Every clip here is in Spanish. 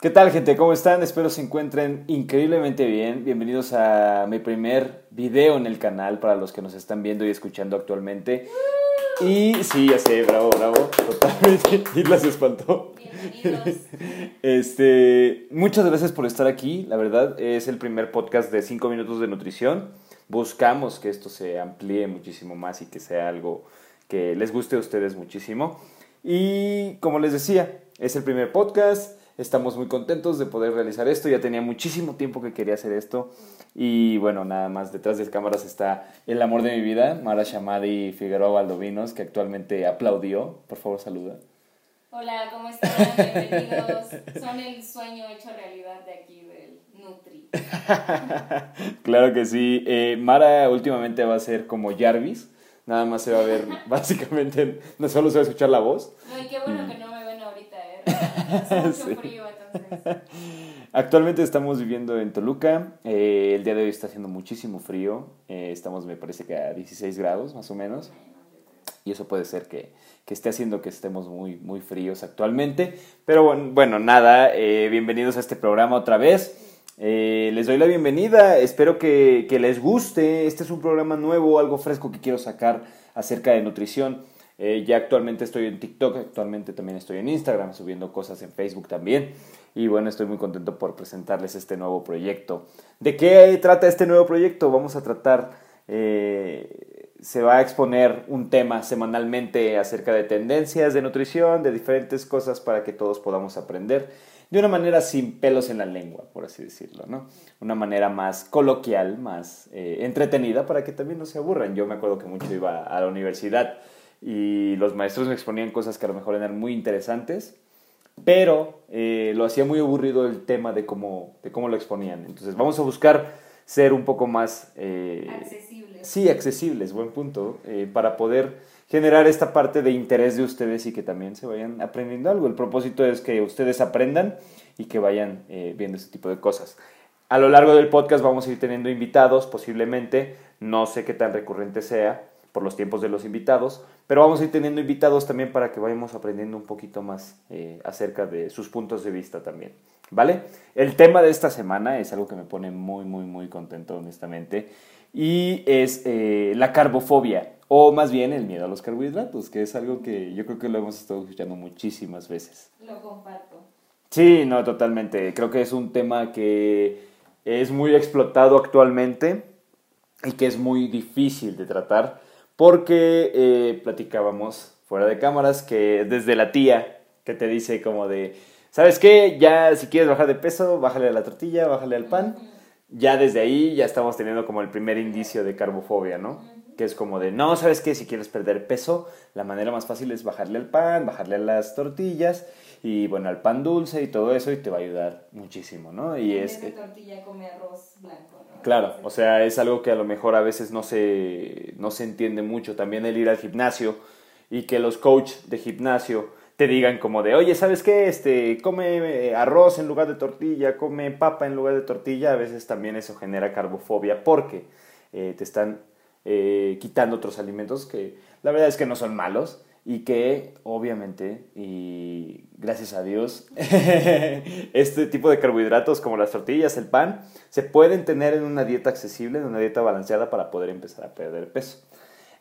¿Qué tal gente? ¿Cómo están? Espero se encuentren increíblemente bien. Bienvenidos a mi primer video en el canal para los que nos están viendo y escuchando actualmente. Y sí, ya sé, bravo, bravo, totalmente. Y las espantó. Bienvenidos. Este, muchas gracias por estar aquí. La verdad, es el primer podcast de 5 minutos de nutrición. Buscamos que esto se amplíe muchísimo más y que sea algo que les guste a ustedes muchísimo. Y como les decía, es el primer podcast. Estamos muy contentos de poder realizar esto. Ya tenía muchísimo tiempo que quería hacer esto. Y bueno, nada más detrás de cámaras está el amor de mi vida, Mara Shamadi Figueroa Valdovinos, que actualmente aplaudió. Por favor, saluda. Hola, ¿cómo están? Bienvenidos. Son el sueño hecho realidad de aquí del Nutri. claro que sí. Eh, Mara últimamente va a ser como Jarvis. Nada más se va a ver, básicamente, no solo se va a escuchar la voz. No, y qué bueno que no me ven ahorita, ¿eh? Hace mucho Sí. frío, entonces. Actualmente estamos viviendo en Toluca. Eh, el día de hoy está haciendo muchísimo frío. Eh, estamos, me parece que a 16 grados más o menos. Y eso puede ser que, que esté haciendo que estemos muy, muy fríos actualmente. Pero bueno, bueno nada, eh, bienvenidos a este programa otra vez. Eh, les doy la bienvenida, espero que, que les guste. Este es un programa nuevo, algo fresco que quiero sacar acerca de nutrición. Eh, ya actualmente estoy en TikTok, actualmente también estoy en Instagram, subiendo cosas en Facebook también. Y bueno, estoy muy contento por presentarles este nuevo proyecto. ¿De qué trata este nuevo proyecto? Vamos a tratar, eh, se va a exponer un tema semanalmente acerca de tendencias de nutrición, de diferentes cosas para que todos podamos aprender de una manera sin pelos en la lengua, por así decirlo, ¿no? Una manera más coloquial, más eh, entretenida para que también no se aburran. Yo me acuerdo que mucho iba a la universidad y los maestros me exponían cosas que a lo mejor eran muy interesantes, pero eh, lo hacía muy aburrido el tema de cómo, de cómo lo exponían. Entonces vamos a buscar ser un poco más... eh, Accesible. Sí, accesibles, buen punto, eh, para poder generar esta parte de interés de ustedes y que también se vayan aprendiendo algo. El propósito es que ustedes aprendan y que vayan eh, viendo este tipo de cosas. A lo largo del podcast vamos a ir teniendo invitados, posiblemente, no sé qué tan recurrente sea por los tiempos de los invitados, pero vamos a ir teniendo invitados también para que vayamos aprendiendo un poquito más eh, acerca de sus puntos de vista también. ¿Vale? El tema de esta semana es algo que me pone muy, muy, muy contento, honestamente, y es eh, la carbofobia, o más bien el miedo a los carbohidratos, que es algo que yo creo que lo hemos estado escuchando muchísimas veces. Lo comparto. Sí, no, totalmente. Creo que es un tema que es muy explotado actualmente y que es muy difícil de tratar porque eh, platicábamos fuera de cámaras que desde la tía que te dice como de, ¿sabes qué? Ya si quieres bajar de peso, bájale a la tortilla, bájale al pan. Ya desde ahí ya estamos teniendo como el primer indicio de carbofobia, ¿no? Que es como de, no, ¿sabes qué? Si quieres perder peso, la manera más fácil es bajarle al pan, bajarle a las tortillas y bueno, al pan dulce y todo eso y te va a ayudar muchísimo, ¿no? Y en es... vez de tortilla come arroz blanco, ¿no? Claro, o sea, es algo que a lo mejor a veces no se, no se entiende mucho. También el ir al gimnasio y que los coaches de gimnasio te digan como de, oye, ¿sabes qué? Este, come eh, arroz en lugar de tortilla, come papa en lugar de tortilla. A veces también eso genera carbofobia porque eh, te están eh, quitando otros alimentos que la verdad es que no son malos y que obviamente y gracias a Dios este tipo de carbohidratos como las tortillas, el pan, se pueden tener en una dieta accesible, en una dieta balanceada para poder empezar a perder peso.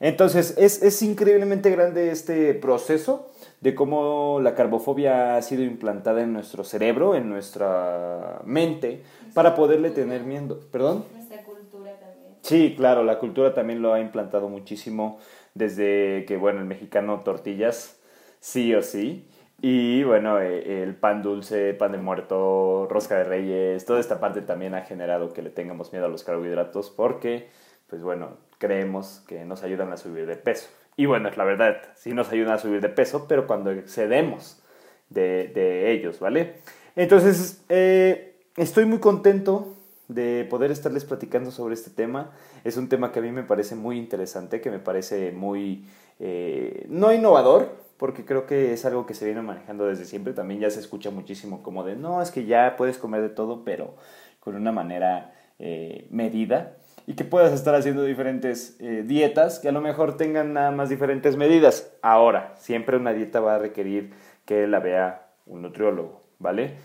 Entonces es, es increíblemente grande este proceso de cómo la carbofobia ha sido implantada en nuestro cerebro, en nuestra mente, para poderle tener miedo. ¿Perdón? Nuestra cultura también. Sí, claro, la cultura también lo ha implantado muchísimo desde que, bueno, el mexicano tortillas, sí o sí. Y bueno, eh, el pan dulce, pan de muerto, rosca de reyes, toda esta parte también ha generado que le tengamos miedo a los carbohidratos porque, pues bueno, creemos que nos ayudan a subir de peso. Y bueno, es la verdad, sí nos ayudan a subir de peso, pero cuando excedemos de, de ellos, ¿vale? Entonces, eh, estoy muy contento de poder estarles platicando sobre este tema. Es un tema que a mí me parece muy interesante, que me parece muy, eh, no innovador, porque creo que es algo que se viene manejando desde siempre. También ya se escucha muchísimo como de, no, es que ya puedes comer de todo, pero con una manera eh, medida. Y que puedas estar haciendo diferentes eh, dietas que a lo mejor tengan nada más diferentes medidas. Ahora, siempre una dieta va a requerir que la vea un nutriólogo, ¿vale?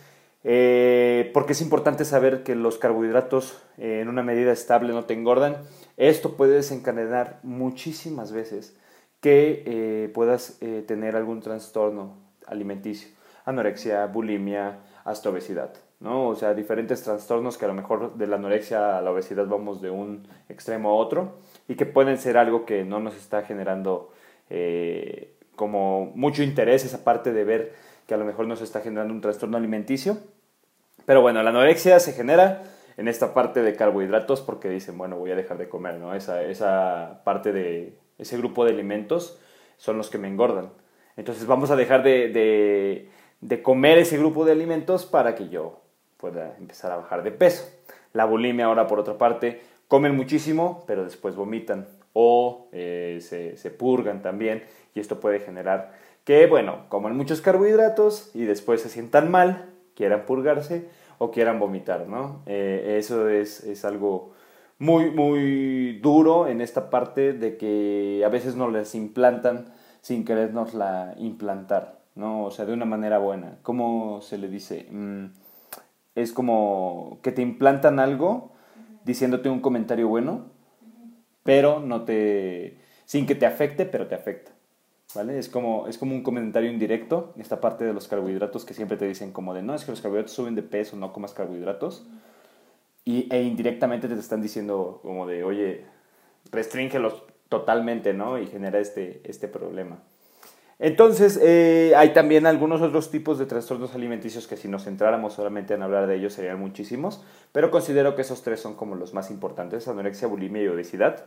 Eh, porque es importante saber que los carbohidratos eh, en una medida estable no te engordan. Esto puede desencadenar muchísimas veces que eh, puedas tener algún trastorno alimenticio, anorexia, bulimia, hasta obesidad. ¿no? O sea, diferentes trastornos que a lo mejor de la anorexia a la obesidad vamos de un extremo a otro y que pueden ser algo que no nos está generando como mucho interés esa parte de ver a lo mejor nos está generando un trastorno alimenticio. Pero bueno, la anorexia se genera en esta parte de carbohidratos porque dicen, bueno, voy a dejar de comer, ¿no? Esa, esa parte de ese grupo de alimentos son los que me engordan. Entonces vamos a dejar de, de, de comer ese grupo de alimentos para que yo pueda empezar a bajar de peso. La bulimia ahora, por otra parte, comen muchísimo, pero después vomitan o eh, se, se, purgan también y esto puede generar que, bueno, coman muchos carbohidratos y después se sientan mal, quieran purgarse o quieran vomitar, ¿no? Eh, eso es, es, algo muy, muy duro en esta parte de que a veces nos les implantan sin querernos la implantar, ¿no? O sea, de una manera buena. ¿Cómo se le dice? Mm, es como que te implantan algo diciéndote un comentario bueno, pero no te... sin que te afecte, pero te afecta. ¿Vale? Es como, es como un comentario indirecto, esta parte de los carbohidratos que siempre te dicen como de, no, es que los carbohidratos suben de peso, no comas carbohidratos. Y, e indirectamente te están diciendo como de, oye, restríngelos totalmente, ¿no? Y genera este, este problema. Entonces, eh, hay también algunos otros tipos de trastornos alimenticios que si nos centráramos solamente en hablar de ellos serían muchísimos, pero considero que esos tres son como los más importantes, anorexia, bulimia y obesidad.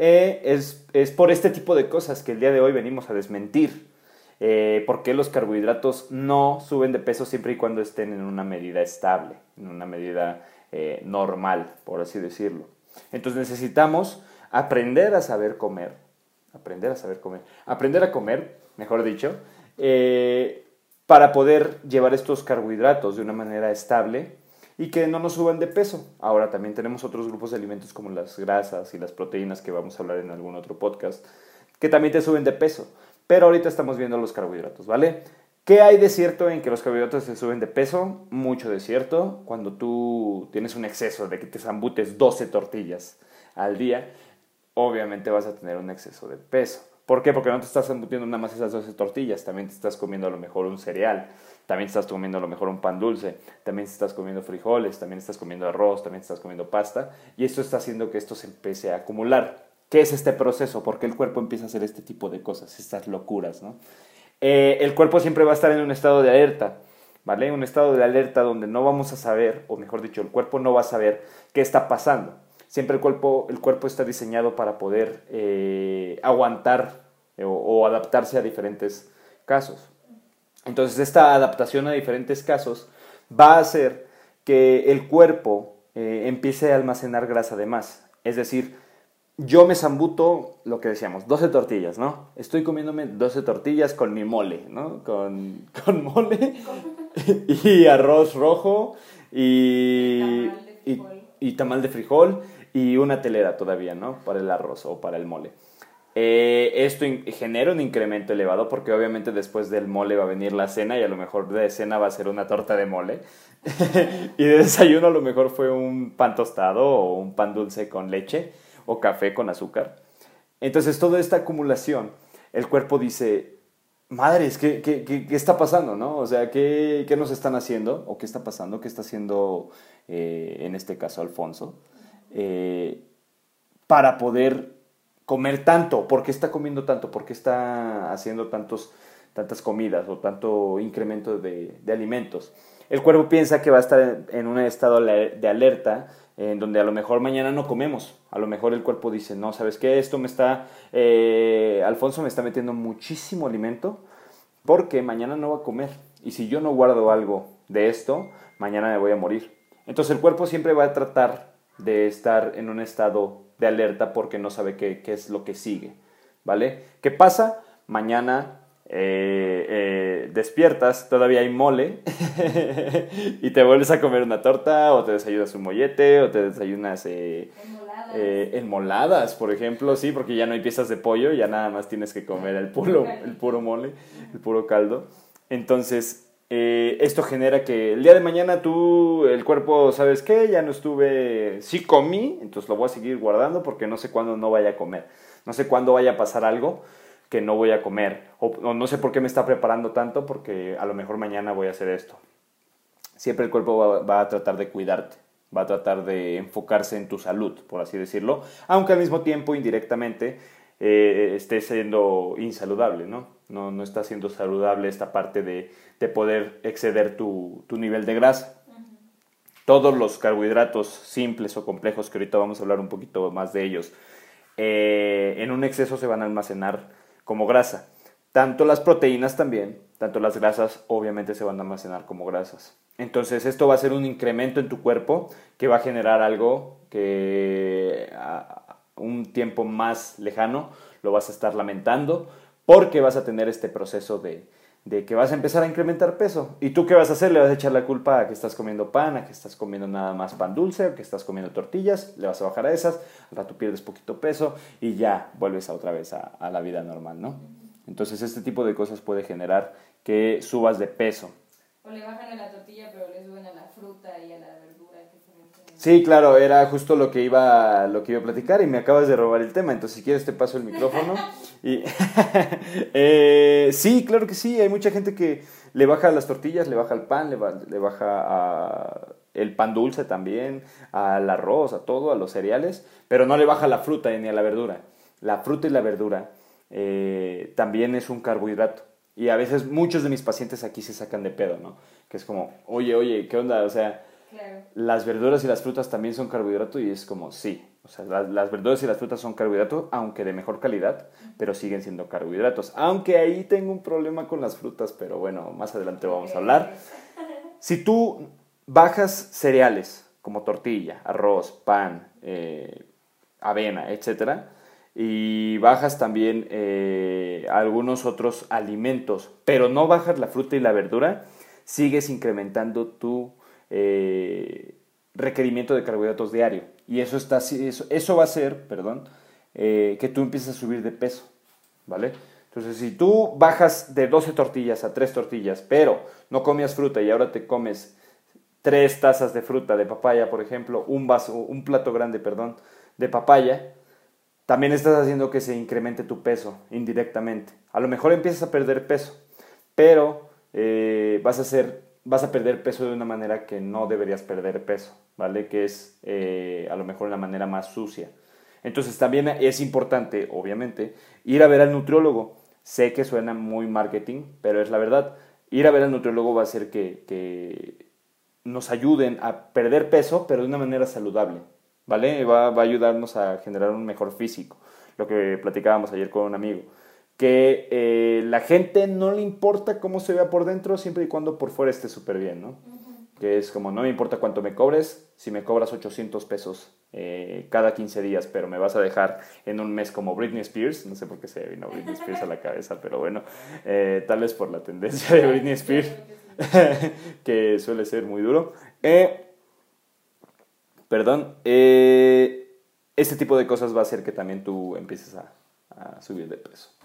Eh, es, es, por este tipo de cosas que el día de hoy venimos a desmentir. Eh, por qué los carbohidratos no suben de peso siempre y cuando estén en una medida estable, en una medida eh, normal, por así decirlo. Entonces necesitamos aprender a saber comer, aprender a saber comer, aprender a comer, mejor dicho, para poder llevar estos carbohidratos de una manera estable y que no nos suban de peso. Ahora también tenemos otros grupos de alimentos como las grasas y las proteínas que vamos a hablar en algún otro podcast, que también te suben de peso. Pero ahorita estamos viendo los carbohidratos, ¿vale? ¿Qué hay de cierto en que los carbohidratos se suben de peso? Mucho de cierto. Cuando tú tienes un exceso de que te zambutes 12 tortillas al día, obviamente vas a tener un exceso de peso. ¿Por qué? Porque no te estás zambutiendo nada más esas 12 tortillas, también te estás comiendo a lo mejor un cereal, también estás comiendo a lo mejor un pan dulce, también estás comiendo frijoles, también estás comiendo arroz, también estás comiendo pasta, y esto está haciendo que esto se empiece a acumular. ¿Qué es este proceso? ¿Por qué el cuerpo empieza a hacer este tipo de cosas, estas locuras? ¿no? Eh, el cuerpo siempre va a estar en un estado de alerta, ¿vale? Un estado de alerta donde no vamos a saber, o mejor dicho, el cuerpo no va a saber qué está pasando. Siempre el cuerpo, el cuerpo está diseñado para poder eh, aguantar eh, o adaptarse a diferentes casos. Entonces esta adaptación a diferentes casos va a hacer que el cuerpo eh, empiece a almacenar grasa de más. Es decir, yo me zambuto, lo que decíamos, 12 tortillas, ¿no? Estoy comiéndome 12 tortillas con mi mole, ¿no? Con, con mole y arroz rojo y, y, y tamal de frijol y una telera todavía, ¿no? Para el arroz o para el mole. Eh, esto genera un incremento elevado porque obviamente después del mole va a venir la cena y a lo mejor de cena va a ser una torta de mole. y de desayuno a lo mejor fue un pan tostado o un pan dulce con leche o café con azúcar. Entonces toda esta acumulación, el cuerpo dice, madres, ¿qué, qué, qué, está pasando? ¿no? O sea, ¿qué, ¿qué, nos están haciendo? ¿O qué está pasando? ¿Qué está haciendo eh, en este caso Alfonso? Eh, para poder comer tanto? ¿Por qué está comiendo tanto? ¿Por qué está haciendo tantos, tantas comidas o tanto incremento de, alimentos? El cuerpo piensa que va a estar en un estado de alerta en donde a lo mejor mañana no comemos. A lo mejor el cuerpo dice, no, ¿sabes qué? Esto me está, eh, Alfonso me está metiendo muchísimo alimento porque mañana no va a comer. Y si yo no guardo algo de esto, mañana me voy a morir. Entonces el cuerpo siempre va a tratar de estar en un estado de alerta porque no sabe qué, es lo que sigue, ¿vale? ¿Qué pasa? Mañana eh, eh, despiertas, todavía hay mole y te vuelves a comer una torta o te desayunas un mollete o te desayunas eh, enmoladas. por ejemplo, sí, porque ya no hay piezas de pollo, ya nada más tienes que comer el puro, el puro mole, el puro caldo. Entonces, eh, esto genera que el día de mañana tú, el cuerpo, ¿sabes qué? Ya no estuve, sí comí, entonces lo voy a seguir guardando porque no sé cuándo no vaya a comer. No sé cuándo vaya a pasar algo que no voy a comer. O, no sé por qué me está preparando tanto porque a lo mejor mañana voy a hacer esto. Siempre el cuerpo va, a tratar de cuidarte, va a tratar de enfocarse en tu salud, por así decirlo, aunque al mismo tiempo indirectamente eh, esté siendo insaludable, ¿no? No, no está siendo saludable esta parte de, de poder exceder tu, tu, nivel de grasa. Todos los carbohidratos simples o complejos, que ahorita vamos a hablar un poquito más de ellos, eh, en un exceso se van a almacenar como grasa. Tanto las proteínas también, tanto las grasas obviamente se van a almacenar como grasas. Entonces esto va a ser un incremento en tu cuerpo que va a generar algo que a un tiempo más lejano lo vas a estar lamentando porque vas a tener este proceso de, de que vas a empezar a incrementar peso. ¿Y tú qué vas a hacer? Le vas a echar la culpa a que estás comiendo pan, a que estás comiendo nada más pan dulce, que estás comiendo tortillas, le vas a bajar a esas, al rato pierdes poquito peso y ya vuelves a otra vez a, a la vida normal, ¿no? Entonces este tipo de cosas puede generar que subas de peso. O le bajan a la tortilla pero le suben a la fruta y a la verdura. Sí, claro, era justo lo que iba lo que iba a platicar y me acabas de robar el tema, entonces si quieres te paso el micrófono. y eh, sí, claro que sí, hay mucha gente que le baja las tortillas, le baja el pan, le, le baja a el pan dulce también, al arroz, a todo, a los cereales, pero no le baja la fruta ni a la verdura. La fruta y la verdura eh, también es un carbohidrato. Y a veces muchos de mis pacientes aquí se sacan de pedo, ¿no? Que es como, oye, oye, ¿qué onda? O sea, las verduras y las frutas también son carbohidratos y es como, sí, o sea, las, verduras y las frutas son carbohidratos, aunque de mejor calidad, pero siguen siendo carbohidratos. Aunque ahí tengo un problema con las frutas, pero bueno, más adelante vamos a hablar. Si tú bajas cereales como tortilla, arroz, pan, eh, avena, etc., y bajas también eh, algunos otros alimentos, pero no bajas la fruta y la verdura, sigues incrementando tu eh, requerimiento de carbohidratos diario. Y eso, está, eso, eso va a ser, perdón, eh, que tú empieces a subir de peso, ¿vale? Entonces, si tú bajas de 12 tortillas a 3 tortillas, pero no comías fruta y ahora te comes 3 tazas de fruta de papaya, por ejemplo, un vaso, un plato grande, perdón, de papaya, también estás haciendo que se incremente tu peso indirectamente. A lo mejor empiezas a perder peso, pero eh, vas a ser vas a perder peso de una manera que no deberías perder peso, ¿vale? Que es eh, a lo mejor una manera más sucia. Entonces también es importante, obviamente, ir a ver al nutriólogo. Sé que suena muy marketing, pero es la verdad. Ir a ver al nutriólogo va a hacer que, que nos ayuden a perder peso, pero de una manera saludable, ¿vale? Va, va a ayudarnos a generar un mejor físico, lo que platicábamos ayer con un amigo que eh, la gente no le importa cómo se vea por dentro siempre y cuando por fuera esté súper bien, ¿no? Que es como, no me importa cuánto me cobres, si me cobras 800 pesos eh, cada 15 días, pero me vas a dejar en un mes como Britney Spears, no sé por qué se vino Britney Spears a la cabeza, pero bueno, eh, tal vez por la tendencia de Britney Spears, que suele ser muy duro. perdón, este tipo de cosas va a hacer que también tú empieces a, a subir de peso.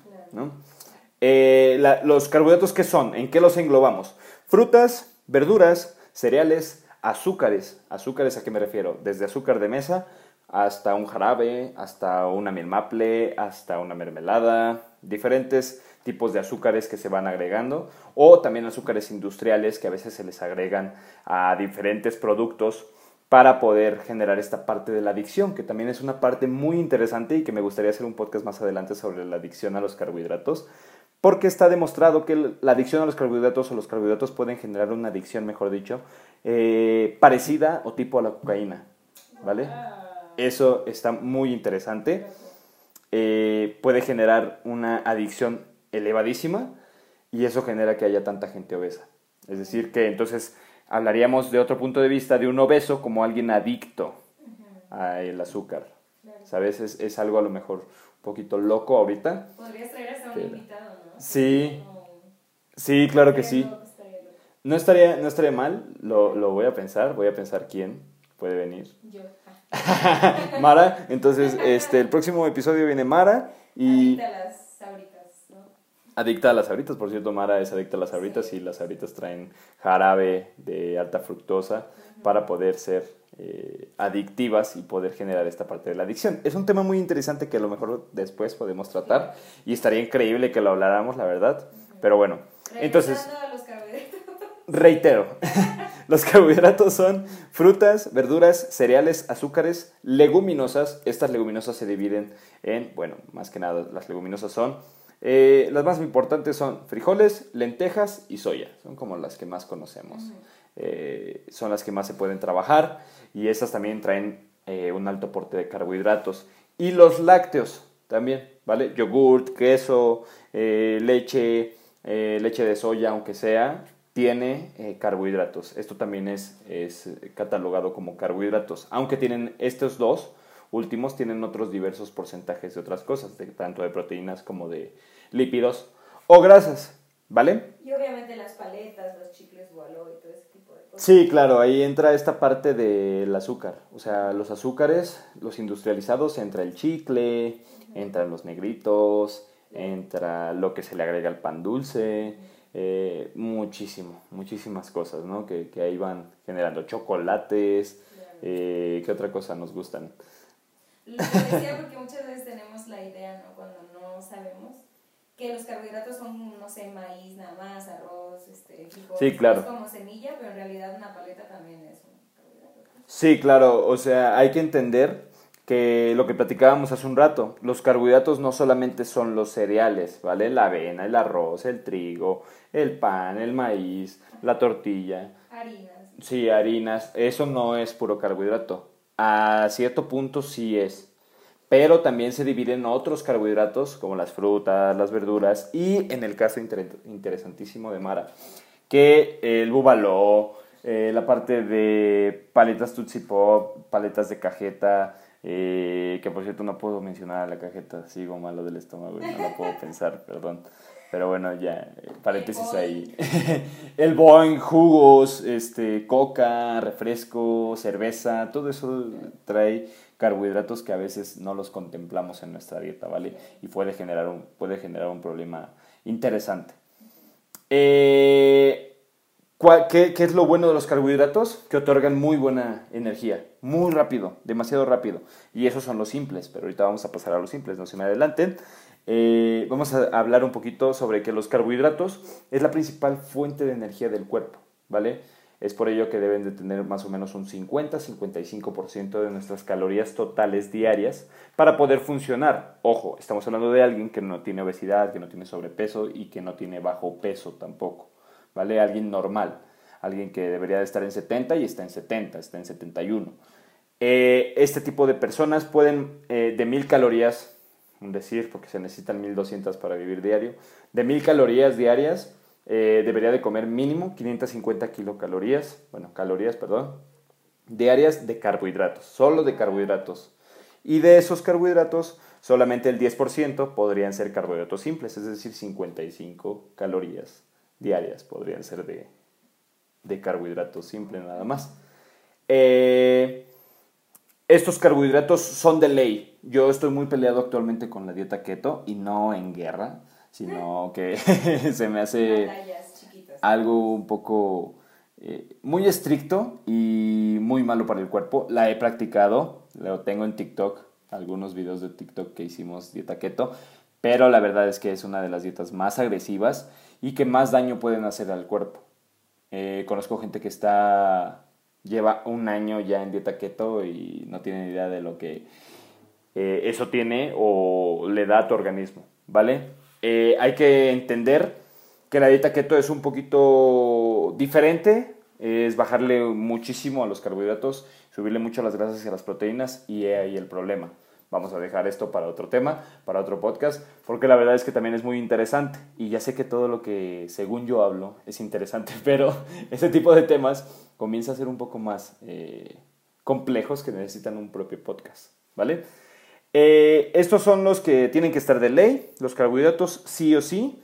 Eh, los carbohidratos, ¿qué son? ¿En qué los englobamos? Frutas, verduras, cereales, azúcares. ¿Azúcares a qué me refiero? Desde azúcar de mesa hasta un jarabe, hasta una miel maple, hasta una mermelada, diferentes tipos de azúcares que se van agregando o también azúcares industriales que a veces se les agregan a diferentes productos para poder generar esta parte de la adicción, que también es una parte muy interesante y que me gustaría hacer un podcast más adelante sobre la adicción a los carbohidratos, porque está demostrado que la adicción a los carbohidratos o los carbohidratos pueden generar una adicción, mejor dicho, eh, parecida o tipo a la cocaína, ¿vale? Eso está muy interesante. Eh, puede generar una adicción elevadísima y eso genera que haya tanta gente obesa. Es decir, que entonces hablaríamos de otro punto de vista de un obeso como alguien adicto al azúcar. ¿Sabes? Es, es, algo a lo mejor un poquito loco ahorita. Podrías traer a un invitado, ¿no? Sí. Sí, claro que sí. No estaría, no estaría mal, lo, lo voy a pensar, voy a pensar quién puede venir. Yo. Mara, entonces este, el próximo episodio viene Mara y... adicta a las sabritas, por cierto, Mara es adicta a las sabritas y las sabritas traen jarabe de alta fructosa para poder ser eh, adictivas y poder generar esta parte de la adicción. Es un tema muy interesante que a lo mejor después podemos tratar y estaría increíble que lo habláramos, la verdad. Pero bueno, entonces... Reitero, los carbohidratos son frutas, verduras, cereales, azúcares, leguminosas. Estas leguminosas se dividen en, bueno, más que nada las leguminosas son eh, las más importantes son frijoles, lentejas y soya. Son como las que más conocemos. Eh, son las que más se pueden trabajar y esas también traen eh, un alto aporte de carbohidratos. Y los lácteos también, ¿vale? Yogurt, queso, leche, leche de soya, aunque sea, tiene carbohidratos. Esto también es, es catalogado como carbohidratos. Aunque tienen estos dos últimos, tienen otros diversos porcentajes de otras cosas, de, tanto de proteínas como de, lípidos o grasas, ¿vale? Y obviamente las paletas, los chicles Boaló y todo ese tipo de cosas. Sí, claro, ahí entra esta parte del azúcar, o sea, los azúcares, los industrializados, entra el chicle, entran los negritos, entra lo que se le agrega al pan dulce, eh, muchísimo, muchísimas cosas, ¿no? Que, que ahí van generando chocolates, eh, ¿qué otra cosa nos gustan? Lo decía porque muchas veces tenemos la idea, ¿no? Cuando no sabemos que los carbohidratos son, no sé, maíz nada más, arroz, este, sí, claro. es como semilla, pero en realidad una paleta también es un carbohidrato. Sí, claro, o sea, hay que entender que lo que platicábamos hace un rato, los carbohidratos no solamente son los cereales, ¿vale? La avena, el arroz, el trigo, el pan, el maíz, la tortilla. Harinas. Sí, harinas, eso no es puro carbohidrato. A cierto punto sí es pero también se dividen en otros carbohidratos como las frutas, las verduras y en el caso interesantísimo de Mara, que el búbalo, eh, la parte de paletas Tootsie Pop, paletas de cajeta, eh, que por cierto no puedo mencionar la cajeta, sigo malo del estómago y no la puedo pensar, perdón. Pero bueno, ya, paréntesis ahí. el Boeing, jugos, este, coca, refresco, cerveza, todo eso trae carbohidratos que a veces no los contemplamos en nuestra dieta, ¿vale? Y puede generar un, puede generar un problema interesante. Eh, qué, ¿Qué es lo bueno de los carbohidratos? Que otorgan muy buena energía, muy rápido, demasiado rápido. Y esos son los simples, pero ahorita vamos a pasar a los simples, no se me adelanten. Eh, vamos a hablar un poquito sobre que los carbohidratos es la principal fuente de energía del cuerpo, ¿vale? Es por ello que deben de tener más o menos un 50-55% de nuestras calorías totales diarias para poder funcionar. Ojo, estamos hablando de alguien que no tiene obesidad, que no tiene sobrepeso y que no tiene bajo peso tampoco. ¿Vale? Alguien normal. Alguien que debería de estar en 70 y está en 70, está en 71. Eh, este tipo de personas pueden eh, de 1000 calorías, decir, porque se necesitan 1200 para vivir diario, de 1000 calorías diarias eh, debería de comer mínimo 550 kilocalorías, bueno, calorías, perdón, diarias de carbohidratos, solo de carbohidratos. Y de esos carbohidratos, solamente el 10% podrían ser carbohidratos simples, es decir, 55 calorías diarias podrían ser de, de carbohidratos simples nada más. Eh, estos carbohidratos son de ley. Yo estoy muy peleado actualmente con la dieta keto y no en guerra sino que se me hace algo un poco eh, muy estricto y muy malo para el cuerpo. La he practicado, lo tengo en TikTok, algunos videos de TikTok que hicimos dieta keto, pero la verdad es que es una de las dietas más agresivas y que más daño pueden hacer al cuerpo. Eh, conozco gente que está lleva un año ya en dieta keto y no tiene idea de lo que eh, eso tiene o le da a tu organismo, ¿vale? Eh, hay que entender que la dieta keto es un poquito diferente, es bajarle muchísimo a los carbohidratos, subirle mucho a las grasas y a las proteínas y ahí el problema. Vamos a dejar esto para otro tema, para otro podcast, porque la verdad es que también es muy interesante y ya sé que todo lo que según yo hablo es interesante, pero ese tipo de temas comienza a ser un poco más eh, complejos que necesitan un propio podcast, ¿vale? Eh, estos son los que tienen que estar de ley, los carbohidratos sí o sí,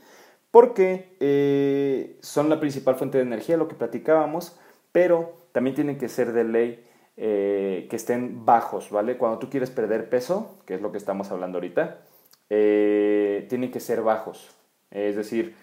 porque eh, son la principal fuente de energía, lo que platicábamos, pero también tienen que ser de ley eh, que estén bajos, ¿vale? Cuando tú quieres perder peso, que es lo que estamos hablando ahorita, tienen que ser bajos, Es decir,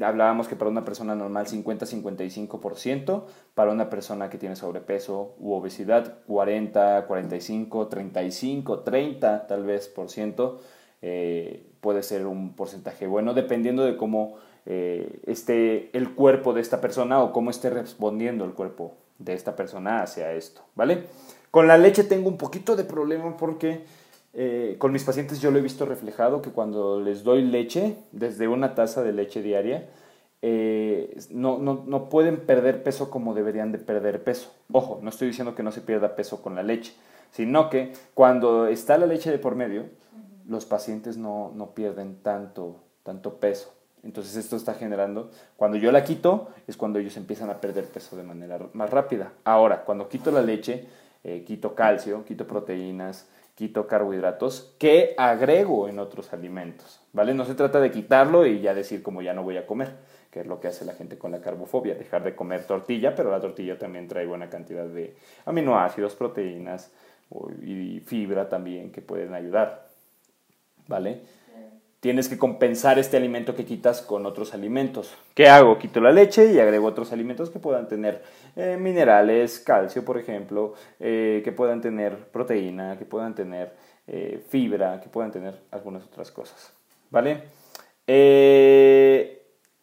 hablábamos que para una persona normal 50-55%, para una persona que tiene sobrepeso u obesidad 40, 45, 35, 30 tal vez por ciento, eh, puede ser un porcentaje bueno dependiendo de cómo eh, esté el cuerpo de esta persona o cómo esté respondiendo el cuerpo de esta persona hacia esto, ¿vale? Con la leche tengo un poquito de problema porque eh, con mis pacientes yo lo he visto reflejado que cuando les doy leche, desde una taza de leche diaria, eh, no, no, no, pueden perder peso como deberían de perder peso. Ojo, no estoy diciendo que no se pierda peso con la leche, sino que cuando está la leche de por medio, los pacientes no, no pierden tanto, tanto peso. Entonces esto está generando, cuando yo la quito, es cuando ellos empiezan a perder peso de manera más rápida. Ahora, cuando quito la leche, eh, quito calcio, quito proteínas, quito carbohidratos que agrego en otros alimentos, ¿vale? No se trata de quitarlo y ya decir como ya no voy a comer, que es lo que hace la gente con la carbofobia, dejar de comer tortilla, pero la tortilla también trae buena cantidad de aminoácidos, proteínas y fibra también que pueden ayudar, ¿vale? Tienes que compensar este alimento que quitas con otros alimentos. ¿Qué hago? Quito la leche y agrego otros alimentos que puedan tener eh, minerales, calcio, por ejemplo, eh, que puedan tener proteína, que puedan tener eh, fibra, que puedan tener algunas otras cosas. ¿Vale?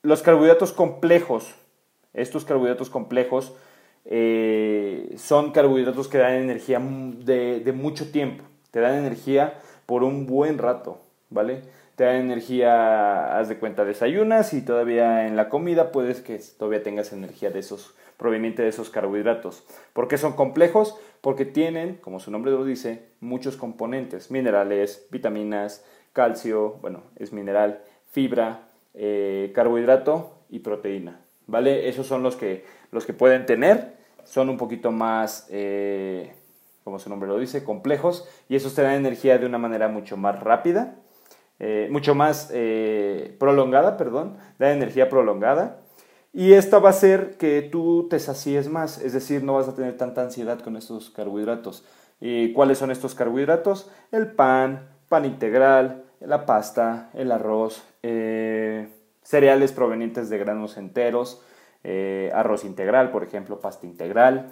los carbohidratos complejos, estos carbohidratos complejos son carbohidratos que dan energía de, de mucho tiempo, te dan energía por un buen rato, ¿vale? Te da energía, haz de cuenta, desayunas y todavía en la comida puedes que todavía tengas energía de esos, proveniente de esos carbohidratos. ¿Por qué son complejos? Porque tienen, como su nombre lo dice, muchos componentes, minerales, vitaminas, calcio, bueno, es mineral, fibra, eh, carbohidrato y proteína. ¿Vale? Esos son los que, los que pueden tener, son un poquito más, eh, como su nombre lo dice, complejos y esos te dan energía de una manera mucho más rápida eh, mucho más eh, prolongada, perdón, da energía prolongada. Y esta va a hacer que tú te sacies más, es decir, no vas a tener tanta ansiedad con estos carbohidratos. ¿Y cuáles son estos carbohidratos? El pan, pan integral, la pasta, el arroz, eh, cereales provenientes de granos enteros, arroz integral, por ejemplo, pasta integral,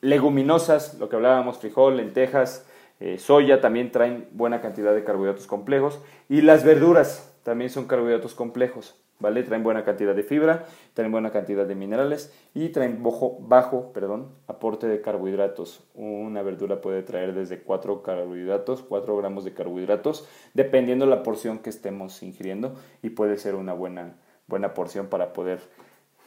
leguminosas, lo que hablábamos, frijol, lentejas, eh, soya también traen buena cantidad de carbohidratos complejos y las verduras también son carbohidratos complejos, ¿vale? Traen buena cantidad de fibra, traen buena cantidad de minerales y traen bajo, bajo perdón, aporte de carbohidratos. Una verdura puede traer desde 4 carbohidratos, 4 gramos de carbohidratos, dependiendo la porción que estemos ingiriendo y puede ser una buena, buena porción para poder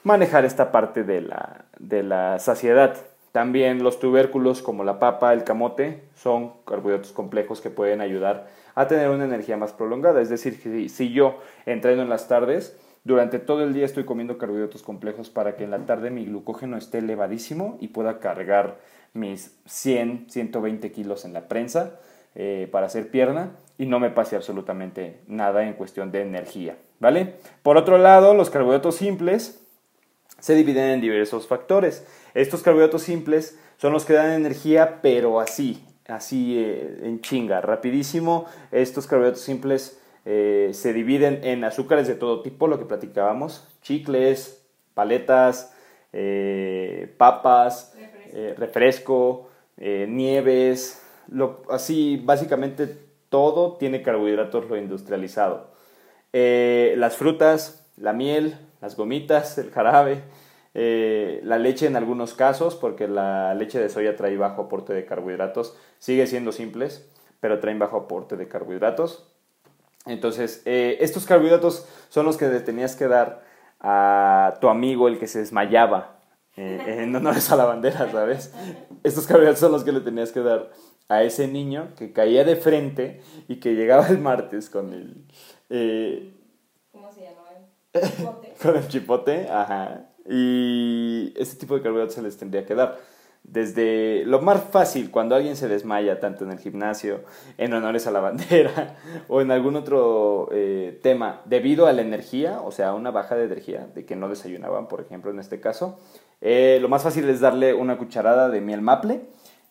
manejar esta parte de la, de la saciedad. También los tubérculos como la papa, el camote, son carbohidratos complejos que pueden ayudar a tener una energía más prolongada. Es decir, que si yo entreno en las tardes, durante todo el día estoy comiendo carbohidratos complejos para que en la tarde mi glucógeno esté elevadísimo y pueda cargar mis 100, 120 kilos en la prensa eh, para hacer pierna y no me pase absolutamente nada en cuestión de energía. ¿Vale? Por otro lado, los carbohidratos simples se dividen en diversos factores. Estos carbohidratos simples son los que dan energía, pero así, así eh, en chinga, rapidísimo. Estos carbohidratos simples eh, se dividen en azúcares de todo tipo, lo que platicábamos, chicles, paletas, eh, papas, refresco, nieves, así básicamente todo tiene carbohidratos lo industrializado. las frutas, la miel, las gomitas, el jarabe, eh, la leche en algunos casos, porque la leche de soya trae bajo aporte de carbohidratos, sigue siendo simples, pero traen bajo aporte de carbohidratos. Entonces, eh, estos carbohidratos son los que le tenías que dar a tu amigo, el que se desmayaba eh, en honores a la bandera, ¿sabes? Estos carbohidratos son los que le tenías que dar a ese niño que caía de frente y que llegaba el martes con el... ¿Cómo se llama? Con el chipote, ajá. Y este tipo de carbohidratos se les tendría que dar. Desde lo más fácil, cuando alguien se desmaya, tanto en el gimnasio, en honores a la bandera o en algún otro eh, tema, debido a la energía, o sea, una baja de energía, de que no desayunaban, por ejemplo, en este caso, eh, lo más fácil es darle una cucharada de miel maple,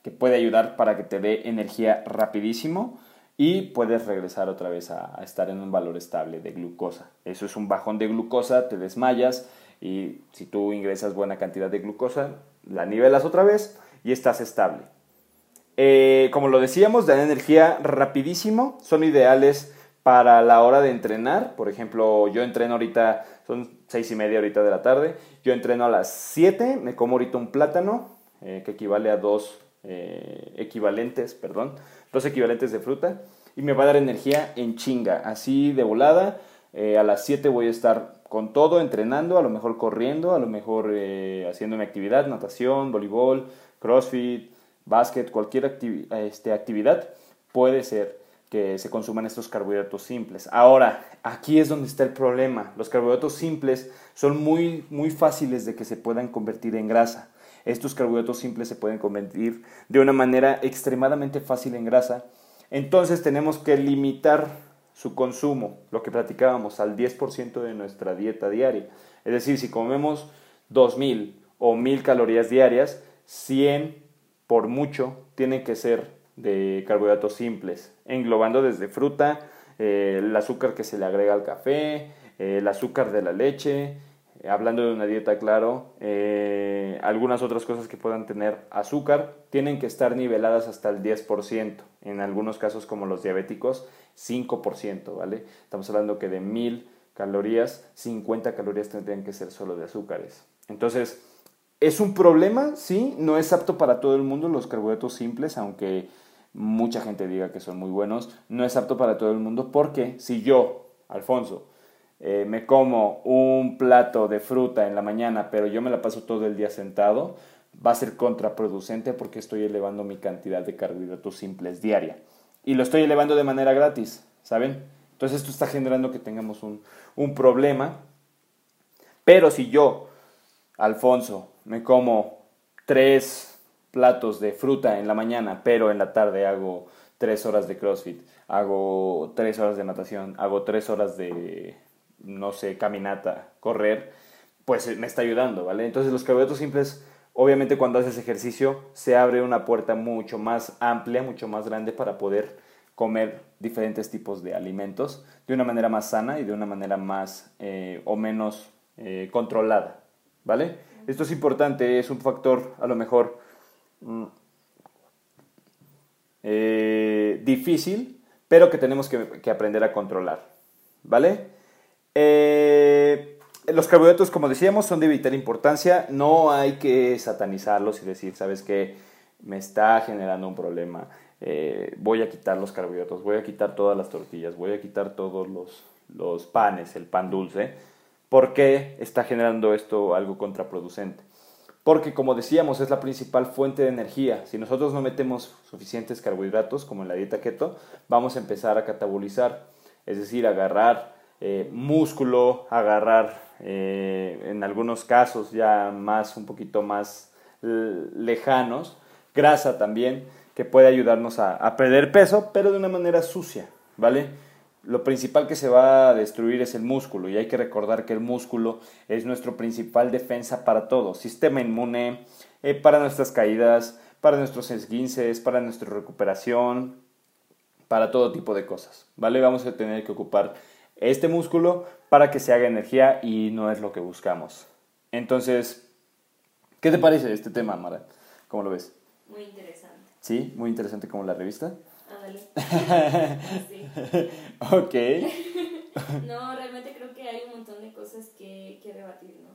que puede ayudar para que te dé energía rapidísimo. Y puedes regresar otra vez a, estar en un valor estable de glucosa. Eso es un bajón de glucosa, te desmayas y si tú ingresas buena cantidad de glucosa, la nivelas otra vez y estás estable. Eh, como lo decíamos, dan energía rapidísimo, son ideales para la hora de entrenar. Por ejemplo, yo entreno ahorita, son seis y media ahorita de la tarde, yo entreno a las 7, me como ahorita un plátano, eh, que equivale a dos eh, equivalentes, perdón, dos equivalentes de fruta, y me va a dar energía en chinga, así de volada. a las 7 voy a estar con todo, entrenando, a lo mejor corriendo, a lo mejor haciendo mi actividad, natación, voleibol, crossfit, básquet, cualquier este, actividad, puede ser que se consuman estos carbohidratos simples. Ahora, aquí es donde está el problema. Los carbohidratos simples son muy, muy fáciles de que se puedan convertir en grasa. Estos carbohidratos simples se pueden convertir de una manera extremadamente fácil en grasa. Entonces tenemos que limitar su consumo, lo que platicábamos, al 10% de nuestra dieta diaria. Es decir, si comemos 2.000 o 1.000 calorías diarias, 100 por mucho, tiene que ser de carbohidratos simples, englobando desde fruta, eh, el azúcar que se le agrega al café, eh, el azúcar de la leche, hablando de una dieta, claro, algunas otras cosas que puedan tener azúcar, tienen que estar niveladas hasta el 10%, en algunos casos como los diabéticos, 5%, ¿vale? Estamos hablando que de 1000 calorías, 50 calorías tendrían que ser solo de azúcares. Entonces, es un problema, sí, no es apto para todo el mundo los carbohidratos simples, aunque mucha gente diga que son muy buenos, no es apto para todo el mundo porque si yo, Alfonso, eh, me como un plato de fruta en la mañana, pero yo me la paso todo el día sentado, va a ser contraproducente porque estoy elevando mi cantidad de carbohidratos simples diaria. Y lo estoy elevando de manera gratis, ¿saben? Entonces esto está generando que tengamos un, un problema. Pero si yo, Alfonso, me como tres platos de fruta en la mañana, pero en la tarde hago tres horas de CrossFit, hago tres horas de natación, hago tres horas de, no sé, caminata, correr, pues me está ayudando, ¿vale? Entonces los carbohidratos simples, obviamente cuando haces ejercicio, se abre una puerta mucho más amplia, mucho más grande para poder comer diferentes tipos de alimentos de una manera más sana y de una manera más eh, o menos eh, controlada, ¿vale? Esto es importante, es un factor a lo mejor mm, eh, difícil, pero que tenemos que, aprender a controlar. ¿Vale? Eh, los carbohidratos, como decíamos, son de vital importancia. No hay que satanizarlos y decir, ¿sabes qué? Me está generando un problema. Eh, voy a quitar los carbohidratos, voy a quitar todas las tortillas, voy a quitar todos los, los panes, el pan dulce ¿Por qué está generando esto algo contraproducente? Porque como decíamos es la principal fuente de energía. Si nosotros no metemos suficientes carbohidratos como en la dieta keto, vamos a empezar a catabolizar, es decir, agarrar eh, músculo, agarrar eh, en algunos casos ya más un poquito más lejanos, grasa también, que puede ayudarnos a, perder peso, pero de una manera sucia, ¿vale? lo principal que se va a destruir es el músculo y hay que recordar que el músculo es nuestro principal defensa para todo, sistema inmune, eh, para nuestras caídas, para nuestros esguinces, para nuestra recuperación, para todo tipo de cosas, ¿vale? Vamos a tener que ocupar este músculo para que se haga energía y no es lo que buscamos. Entonces, ¿qué te parece este tema, Mara? ¿Cómo lo ves? Muy interesante. Sí, muy interesante como la revista. Ándale. sí. ok. no, realmente creo que hay un montón de cosas que, que rebatir, ¿no?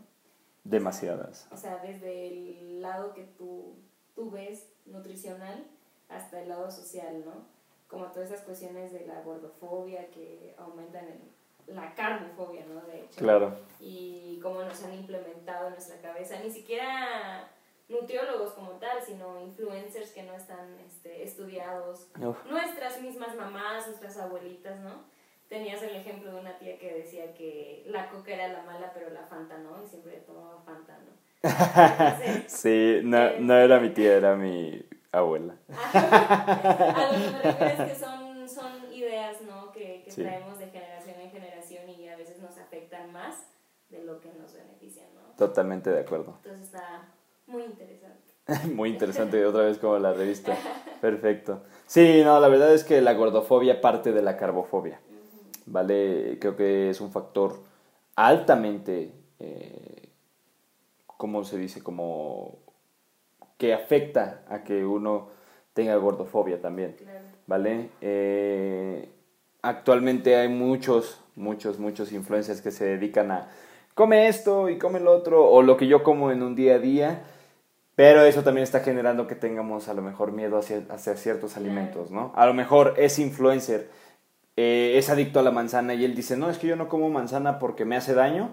Demasiadas. O sea, desde el lado que tú, tú ves nutricional hasta el lado social, ¿no? Como todas esas cuestiones de la gordofobia que aumentan el, la carnofobia, ¿no? De hecho. Claro. Y cómo nos han implementado en nuestra cabeza. Ni siquiera nutriólogos como tal, sino influencers que no están este, estudiados. Nuestras mismas mamás, nuestras abuelitas, ¿no? Tenías el ejemplo de una tía que decía que la coca era la mala, pero la Fanta no, y siempre tomaba Fanta, ¿no? sí, no, no era mi tía, era mi abuela. a lo que me refiero es que son, son ideas, ¿no? Que, que traemos de generación en generación y a veces nos afectan más de lo que nos benefician, ¿no? Totalmente de acuerdo. Entonces está muy interesante. Muy interesante, otra vez como la revista. Perfecto. Sí, no, la verdad es que la gordofobia parte de la carbofobia. ¿Vale? Creo que es un factor altamente, eh, ¿cómo se dice? Como que afecta a que uno tenga gordofobia también. ¿Vale? Eh, actualmente hay muchos, muchos, muchos influencers que se dedican a come esto y come lo otro, o lo que yo como en un día a día pero eso también está generando que tengamos a lo mejor miedo hacia, hacia ciertos alimentos, ¿no? A lo mejor ese influencer eh, es adicto a la manzana y él dice, no, es que yo no como manzana porque me hace daño.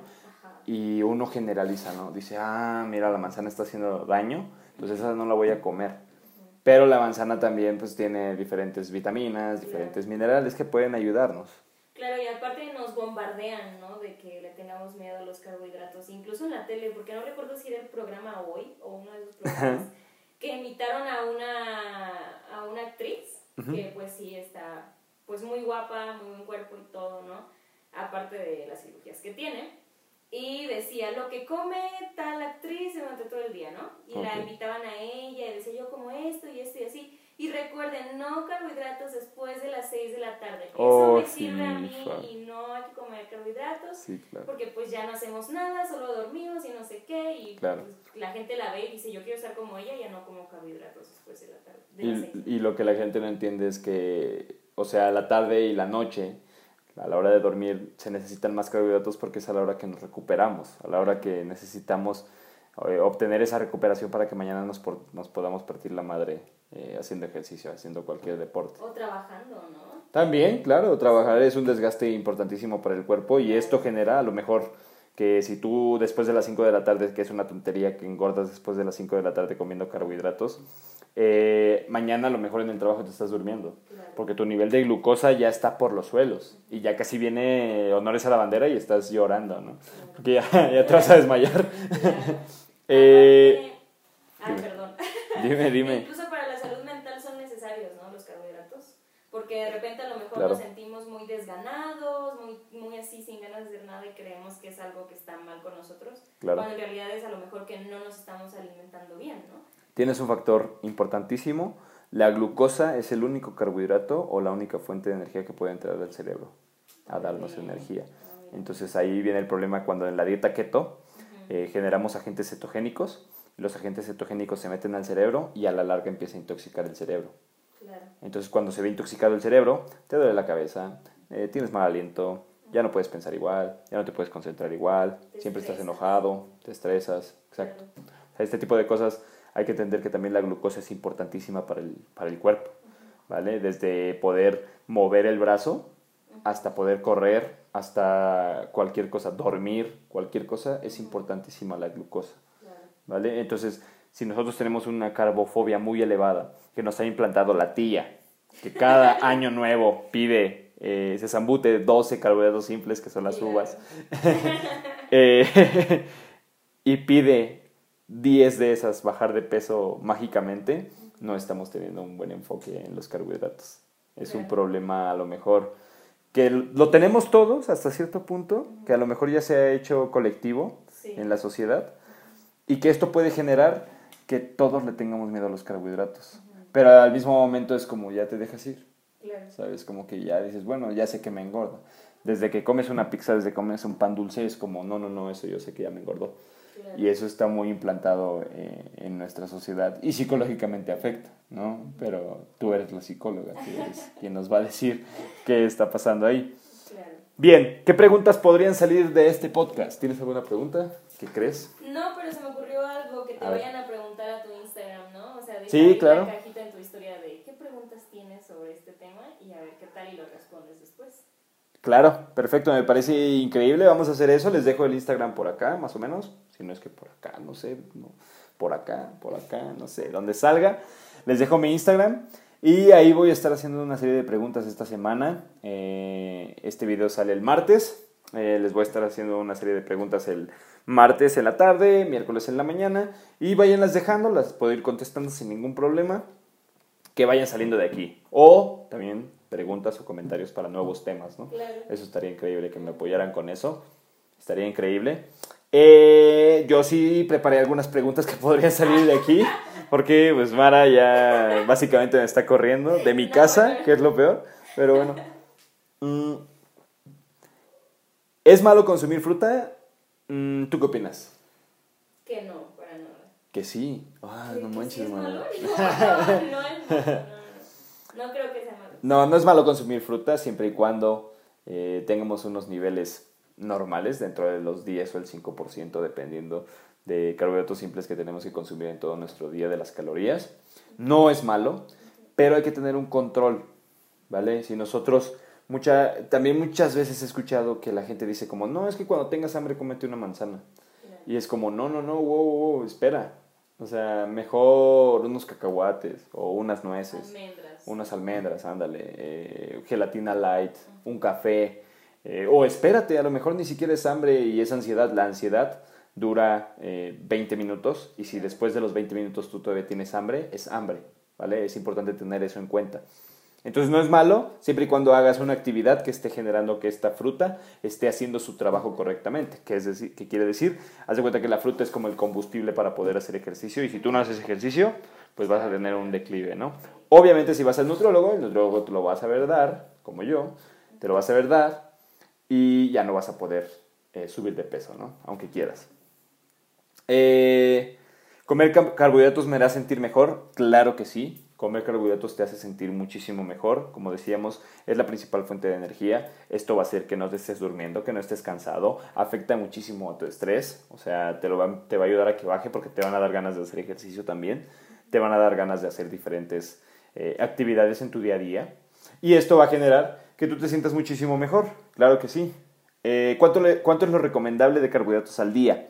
Y uno generaliza, ¿no? Dice, ah, mira, la manzana está haciendo daño, entonces esa no la voy a comer. Pero la manzana también pues tiene diferentes vitaminas, diferentes minerales que pueden ayudarnos. Claro, y aparte nos bombardean, ¿no? De que le tengamos miedo a los carbohidratos, incluso en la tele, porque no recuerdo si era el programa Hoy o uno de los programas, que invitaron a una, a una actriz, que pues sí está pues muy guapa, muy buen cuerpo y todo, ¿no? Aparte de las cirugías que tiene. Y decía, lo que come tal actriz durante todo el día, ¿no? Y la invitaban a ella y decía, yo como esto y esto y así. Y recuerden, no carbohidratos después de las 6 de la tarde. Eso oh, me sirve a mí y no hay que comer carbohidratos. Porque pues ya no hacemos nada, solo dormimos y no sé qué. Y pues, la gente la ve y dice, yo quiero estar como ella, ya no como carbohidratos después de la tarde. y, y lo que la gente no entiende es que, o sea, la tarde y la noche a la hora de dormir se necesitan más carbohidratos porque es a la hora que nos recuperamos, a la hora que necesitamos eh, obtener esa recuperación para que mañana nos, nos podamos partir la madre eh, haciendo ejercicio, haciendo cualquier deporte. O trabajando, ¿no? También, claro, trabajar es un desgaste importantísimo para el cuerpo y esto genera a lo mejor que si tú después de las 5 de la tarde, que es una tontería que engordas después de las 5 de la tarde comiendo carbohidratos, eh, mañana a lo mejor en el trabajo te estás durmiendo, porque tu nivel de glucosa ya está por los suelos y ya casi viene honores a la bandera y estás llorando, ¿no? Porque ya, ya te vas a desmayar. eh, ah, perdón. Dime, dime porque de repente a lo mejor nos sentimos muy desganados, muy, muy así sin ganas de hacer nada y creemos que es algo que está mal con nosotros, cuando en realidad es a lo mejor que no nos estamos alimentando bien, ¿no? Tienes un factor importantísimo, la glucosa es el único carbohidrato o la única fuente de energía que puede entrar al cerebro a darnos energía. Entonces ahí viene el problema cuando en la dieta keto eh, generamos agentes cetogénicos, los agentes cetogénicos se meten al cerebro y a la larga empieza a intoxicar el cerebro. Entonces cuando se ve intoxicado el cerebro, te duele la cabeza, eh, tienes mal aliento, ya no puedes pensar igual, ya no te puedes concentrar igual, siempre estás enojado, te estresas, exacto. este tipo de cosas hay que entender que también la glucosa es importantísima para el, para el cuerpo, ¿vale? Desde poder mover el brazo hasta poder correr, hasta cualquier cosa, dormir, cualquier cosa, es importantísima la glucosa, ¿vale? Entonces, si nosotros tenemos una carbofobia muy elevada que nos ha implantado la tía, que cada año nuevo pide, eh, se zambute 12 carbohidratos simples, que son las uvas, eh, y pide 10 de esas bajar de peso mágicamente, no estamos teniendo un buen enfoque en los carbohidratos. Es un problema a lo mejor que lo tenemos todos hasta cierto punto, que a lo mejor ya se ha hecho colectivo en la sociedad, y que esto puede generar que todos le tengamos miedo a los carbohidratos. Pero al mismo momento es como ya te dejas ir. ¿Sabes? Como que ya dices, bueno, ya sé que me engorda. Desde que comes una pizza, desde que comes un pan dulce, es como, no, no, no, eso yo sé que ya me engordó. Y eso está muy implantado eh, en nuestra sociedad y psicológicamente afecta, ¿no? Pero tú eres la psicóloga, que eres quien nos va a decir qué está pasando ahí. Bien, ¿qué preguntas podrían salir de este podcast? ¿Tienes alguna pregunta? ¿Qué crees? No, pero se me ocurrió algo que te vayan a preguntar a tu Instagram, ¿no? O sea, deja sí, claro. una cajita en tu historia de qué preguntas tienes sobre este tema y a ver qué tal y lo respondes después. Claro, perfecto, me parece increíble. Vamos a hacer eso. Les dejo el Instagram por acá, más o menos. Si no es que por acá, no sé. por acá, por acá, no sé. Donde salga. Les dejo mi Instagram. Y ahí voy a estar haciendo una serie de preguntas esta semana. Eh, este video sale el martes. Eh, les voy a estar haciendo una serie de preguntas el martes en la tarde, miércoles en la mañana y vayanlas dejando, las puedo ir contestando sin ningún problema, que vayan saliendo de aquí. O también preguntas o comentarios para nuevos temas, ¿no? Eso estaría increíble que me apoyaran con eso, estaría increíble. Eh, yo sí preparé algunas preguntas que podrían salir de aquí, porque pues Mara ya básicamente me está corriendo de mi casa, que es lo peor, pero bueno. Mm. ¿Es malo consumir fruta? Mm, ¿Tú qué opinas? Que no, para nada. Que sí. Ah, no manches, no, no, no creo que sea malo. No, no es malo consumir fruta siempre y cuando eh, tengamos unos niveles normales dentro de los 10 o el 5% dependiendo de carbohidratos simples que tenemos que consumir en todo nuestro día de las calorías. No es malo, pero hay que tener un control, ¿vale? Si nosotros, mucha, también muchas veces he escuchado que la gente dice como, no, es que cuando tengas hambre comete una manzana. Y es como, no, no, no, wow, wow, espera. O sea, mejor unos cacahuates o unas nueces. Almendras. Unas almendras, ándale. eh, gelatina light, un café. eh, o espérate, a lo mejor ni siquiera es hambre y es ansiedad. La ansiedad dura eh, 20 minutos y si después de los 20 minutos tú todavía tienes hambre, es hambre, ¿vale? Es importante tener eso en cuenta. Entonces no es malo siempre y cuando hagas una actividad que esté generando que esta fruta esté haciendo su trabajo correctamente. ¿Qué, es decir, qué quiere decir? Haz de cuenta que la fruta es como el combustible para poder hacer ejercicio y si tú no haces ejercicio, pues vas a tener un declive, ¿no? Obviamente si vas al nutriólogo, el nutriólogo te lo va a saber dar, como yo, te lo va a saber dar y ya no vas a poder eh, subir de peso, ¿no? Aunque quieras. Eh, ¿Comer car- carbohidratos me hará sentir mejor? Claro que sí. Comer carbohidratos te hace sentir muchísimo mejor. Como decíamos, es la principal fuente de energía. Esto va a hacer que no te estés durmiendo, que no estés cansado. Afecta muchísimo a tu estrés. O sea, te, lo va, te va a ayudar a que baje porque te van a dar ganas de hacer ejercicio también. Te van a dar ganas de hacer diferentes eh, actividades en tu día a día. Y esto va a generar que tú te sientas muchísimo mejor. Claro que sí. Eh, ¿cuánto, ¿Cuánto es lo recomendable de carbohidratos al día?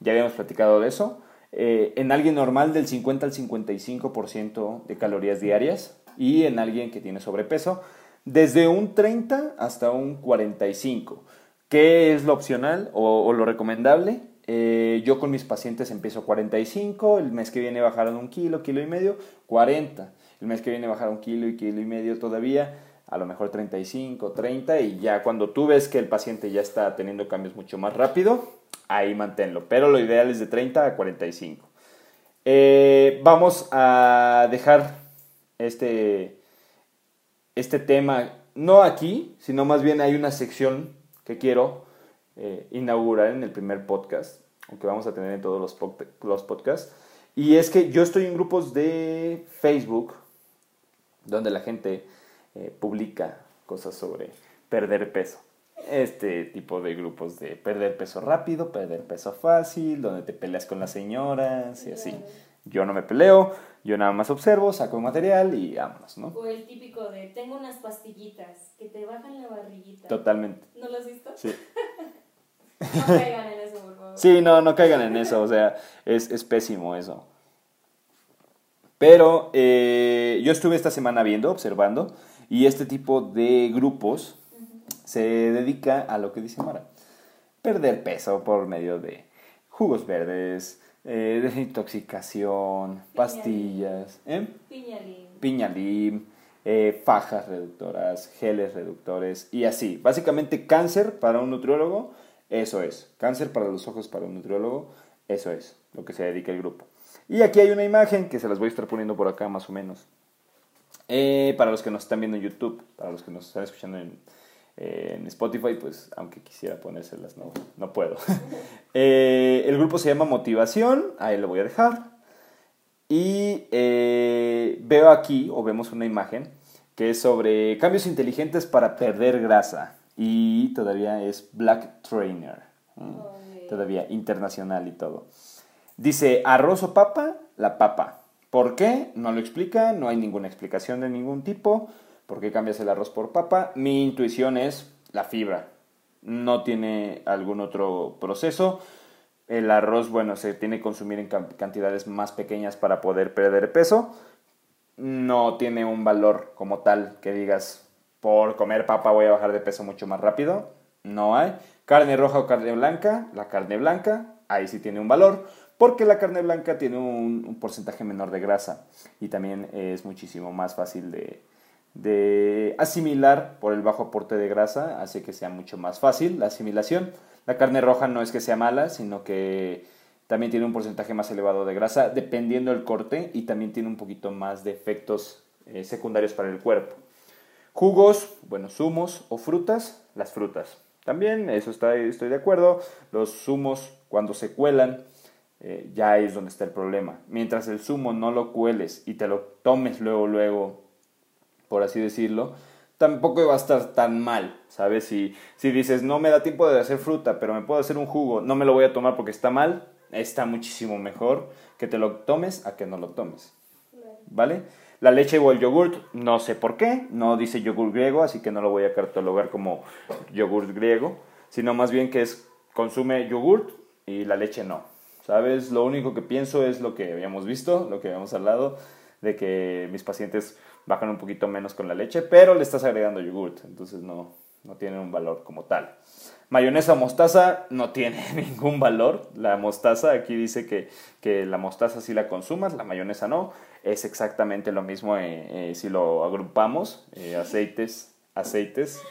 Ya habíamos platicado de eso. Eh, en alguien normal del 50 al 55% de calorías diarias y en alguien que tiene sobrepeso desde un 30 hasta un 45. ¿Qué es lo opcional o, lo recomendable? Eh, yo con mis pacientes empiezo 45, el mes que viene bajaron un kilo, kilo y medio, 40. El mes que viene bajaron un kilo y kilo y medio todavía, a lo mejor 35, 30 y ya cuando tú ves que el paciente ya está teniendo cambios mucho más rápido, ahí manténlo. Pero lo ideal es de 30 a 45. Eh, vamos a dejar este, este tema, no aquí, sino más bien hay una sección que quiero eh, inaugurar en el primer podcast, aunque vamos a tener en todos los, los podcasts. Y es que yo estoy en grupos de Facebook donde la gente eh, publica cosas sobre perder peso. Este tipo de grupos de perder peso rápido, perder peso fácil, donde te peleas con las señoras y así. Yo no me peleo, yo nada más observo, saco material y vámonos, ¿no? O el típico de tengo unas pastillitas que te bajan la barriguita. Totalmente. ¿No lo has visto? Sí. No caigan en eso, por favor. Sí, no, no caigan en eso, o sea, es, es pésimo eso. Pero eh, yo estuve esta semana viendo, observando, y este tipo de grupos se dedica a lo que dice Mara, perder peso por medio de jugos verdes, eh, desintoxicación, pastillas, ¿eh? Piñalín. piñalim, eh, fajas reductoras, geles reductores y así. Básicamente cáncer para un nutriólogo, eso es. Cáncer para los ojos para un nutriólogo, eso es lo que se dedica el grupo. Y aquí hay una imagen que se las voy a estar poniendo por acá más o menos. Eh, para los que nos están viendo en YouTube, para los que nos están escuchando en, eh, en Spotify, pues aunque quisiera ponérselas, no, no puedo. Eh, el grupo se llama Motivación, ahí lo voy a dejar. Y veo aquí, o vemos una imagen, que es sobre cambios inteligentes para perder grasa. Y todavía es Black Trainer. Todavía internacional y todo. Dice, arroz o papa, la papa. ¿Por qué? No lo explica, no hay ninguna explicación de ningún tipo. ¿Por qué cambias el arroz por papa? Mi intuición es la fibra. No tiene algún otro proceso. El arroz, bueno, se tiene que consumir en can- cantidades más pequeñas para poder perder peso. No tiene un valor como tal que digas, por comer papa voy a bajar de peso mucho más rápido. No hay. Carne roja o carne blanca, la carne blanca, ahí sí tiene un valor, porque la carne blanca tiene un, porcentaje menor de grasa y también es muchísimo más fácil de, de asimilar por el bajo aporte de grasa, hace que sea mucho más fácil la asimilación. La carne roja no es que sea mala, sino que también tiene un porcentaje más elevado de grasa, dependiendo del corte, y también tiene un poquito más de efectos eh, secundarios para el cuerpo. Jugos, bueno, zumos o frutas, las frutas. También, eso está, estoy de acuerdo, los zumos cuando se cuelan, eh, ya es donde está el problema. Mientras el zumo no lo cueles y te lo tomes luego, luego, por así decirlo, tampoco va a estar tan mal, ¿sabes? Si, si dices, no me da tiempo de hacer fruta, pero me puedo hacer un jugo, no me lo voy a tomar porque está mal, está muchísimo mejor que te lo tomes a que no lo tomes. ¿Vale? La leche o el yogurt, no sé por qué, no dice yogur griego, así que no lo voy a catalogar como yogurt griego, sino más bien que es consume yogurt y la leche no. ¿Sabes? Lo único que pienso es lo que habíamos visto, lo que habíamos hablado, de que mis pacientes bajan un poquito menos con la leche, pero le estás agregando yogurt, entonces no, no tiene un valor como tal. Mayonesa o mostaza no tiene ningún valor. La mostaza, aquí dice que, que la mostaza sí la consumas, la mayonesa no. Es exactamente lo mismo eh, eh, si lo agrupamos. Eh, aceites, aceites.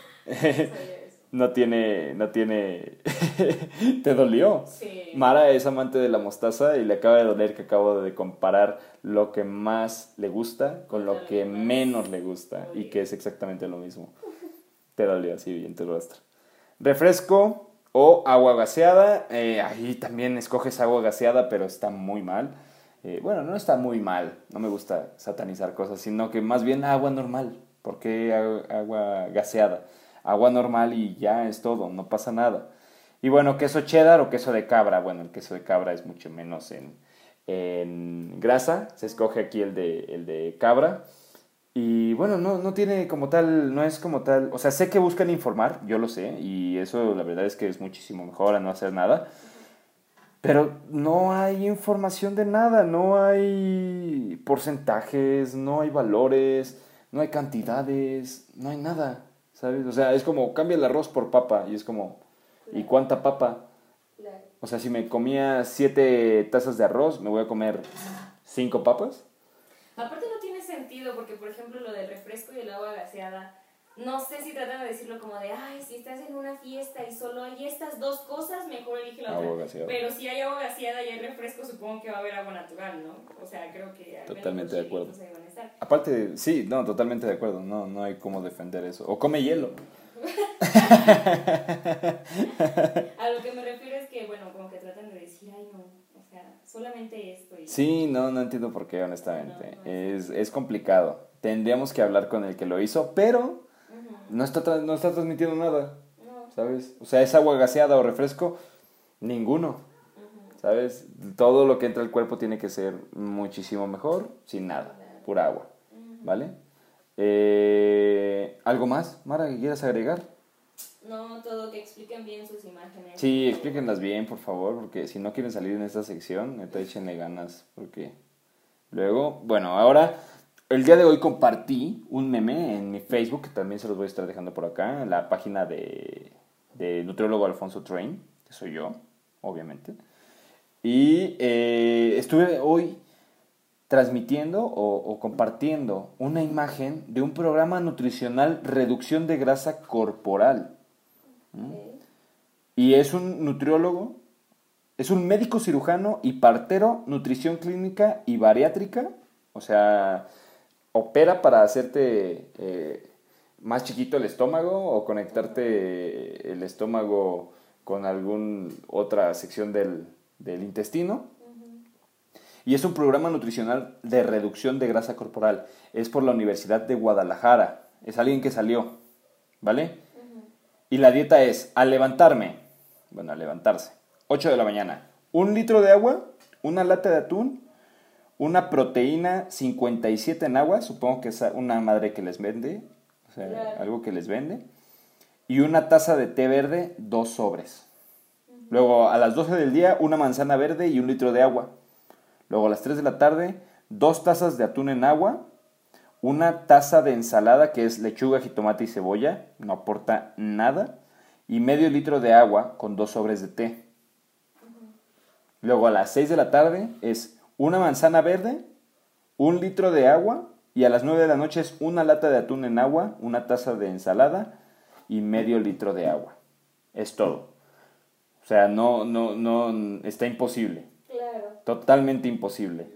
No tiene, no tiene, te dolió. Sí. Mara es amante de la mostaza y le acaba de doler que acabo de comparar lo que más le gusta con lo que menos le gusta y que es exactamente lo mismo. Te dolió así bien tu rostro. Refresco o agua gaseada, eh, ahí también escoges agua gaseada pero está muy mal. Eh, bueno, no está muy mal, no me gusta satanizar cosas, sino que más bien agua normal. ¿Por qué agua gaseada? Agua normal y ya es todo, no pasa nada. Y bueno, queso cheddar o queso de cabra. Bueno, el queso de cabra es mucho menos en, en grasa. Se escoge aquí el de, el de cabra. Y bueno, no, no tiene como tal, no es como tal. O sea, sé que buscan informar, yo lo sé. Y eso la verdad es que es muchísimo mejor a no hacer nada. Pero no hay información de nada, no hay porcentajes, no hay valores, no hay cantidades, no hay nada. ¿Sabes? O sea, es como, cambia el arroz por papa y es como, ¿y cuánta papa? O sea, si me comía siete tazas de arroz, me voy a comer cinco papas. Aparte no tiene sentido porque, por ejemplo, lo del refresco y el agua gaseada, no sé si tratan de decirlo como de, ay, si estás en una fiesta y solo hay estas dos cosas, mejor elige la agua otra. Pero si hay agua gaseada y hay refresco, supongo que va a haber agua natural, ¿no? O sea, creo que... Totalmente de acuerdo. Aparte, sí, no, totalmente de acuerdo. No, no hay cómo defender eso. O come hielo. a lo que me refiero es que, bueno, como que tratan de decir, ay, no, o sea, solamente esto. Y... Sí, no, no entiendo por qué, honestamente. es, es complicado. Tendríamos que hablar con el que lo hizo, pero no está, no está transmitiendo nada, ¿sabes? O sea, es agua gaseada o refresco, ninguno, ¿sabes? Todo lo que entra al cuerpo tiene que ser muchísimo mejor, sin nada, pura agua, ¿vale? Eh, ¿Algo más, Mara, que quieras agregar? No, todo, que expliquen bien sus imágenes. Sí, explíquenlas bien, por favor, porque si no quieren salir en esta sección, neta, échenle ganas, porque luego, bueno, ahora el día de hoy compartí un meme en mi Facebook, que también se los voy a estar dejando por acá, en la página de, nutriólogo Alfonso Train, que soy yo, obviamente. Y eh, estuve hoy transmitiendo o, compartiendo una imagen de un programa nutricional reducción de grasa corporal. Y es un nutriólogo, es un médico cirujano y partero, nutrición clínica y bariátrica. O sea, opera para hacerte eh, más chiquito el estómago o conectarte el estómago con alguna otra sección del, intestino. Y es un programa nutricional de reducción de grasa corporal. Es por la Universidad de Guadalajara. Es alguien que salió, ¿vale? Y la dieta es, al levantarme, bueno, al levantarse, 8 de la mañana, un litro de agua, una lata de atún una proteína 57 en agua, supongo que es una madre que les vende, o sea, algo que les vende, y una taza de té verde, dos sobres. Luego a las 12 del día, una manzana verde y un litro de agua. Luego a las 3 de la tarde, dos tazas de atún en agua, una taza de ensalada que es lechuga, jitomate y cebolla, no aporta nada, y medio litro de agua con dos sobres de té. Luego a las 6 de la tarde es una manzana verde, un litro de agua y a las 9 de la noche es una lata de atún en agua, una taza de ensalada y medio litro de agua. Es todo. O sea, no, no, no, está imposible. Claro. Totalmente imposible.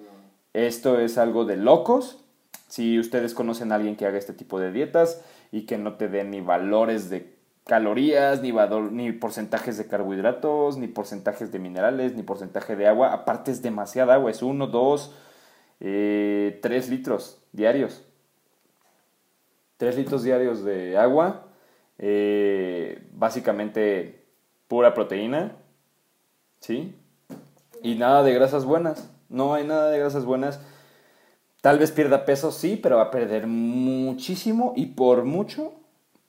Esto es algo de locos. Si ustedes conocen a alguien que haga este tipo de dietas y que no te dé ni valores de calorías, ni, ni porcentajes de carbohidratos, ni porcentajes de minerales, ni porcentaje de agua. Aparte es demasiada agua, es uno, dos, eh, tres litros diarios. Tres litros diarios de agua, eh, básicamente pura proteína, ¿sí? Y nada de grasas buenas. No hay nada de grasas buenas. Tal vez pierda peso, sí, pero va a perder muchísimo y por mucho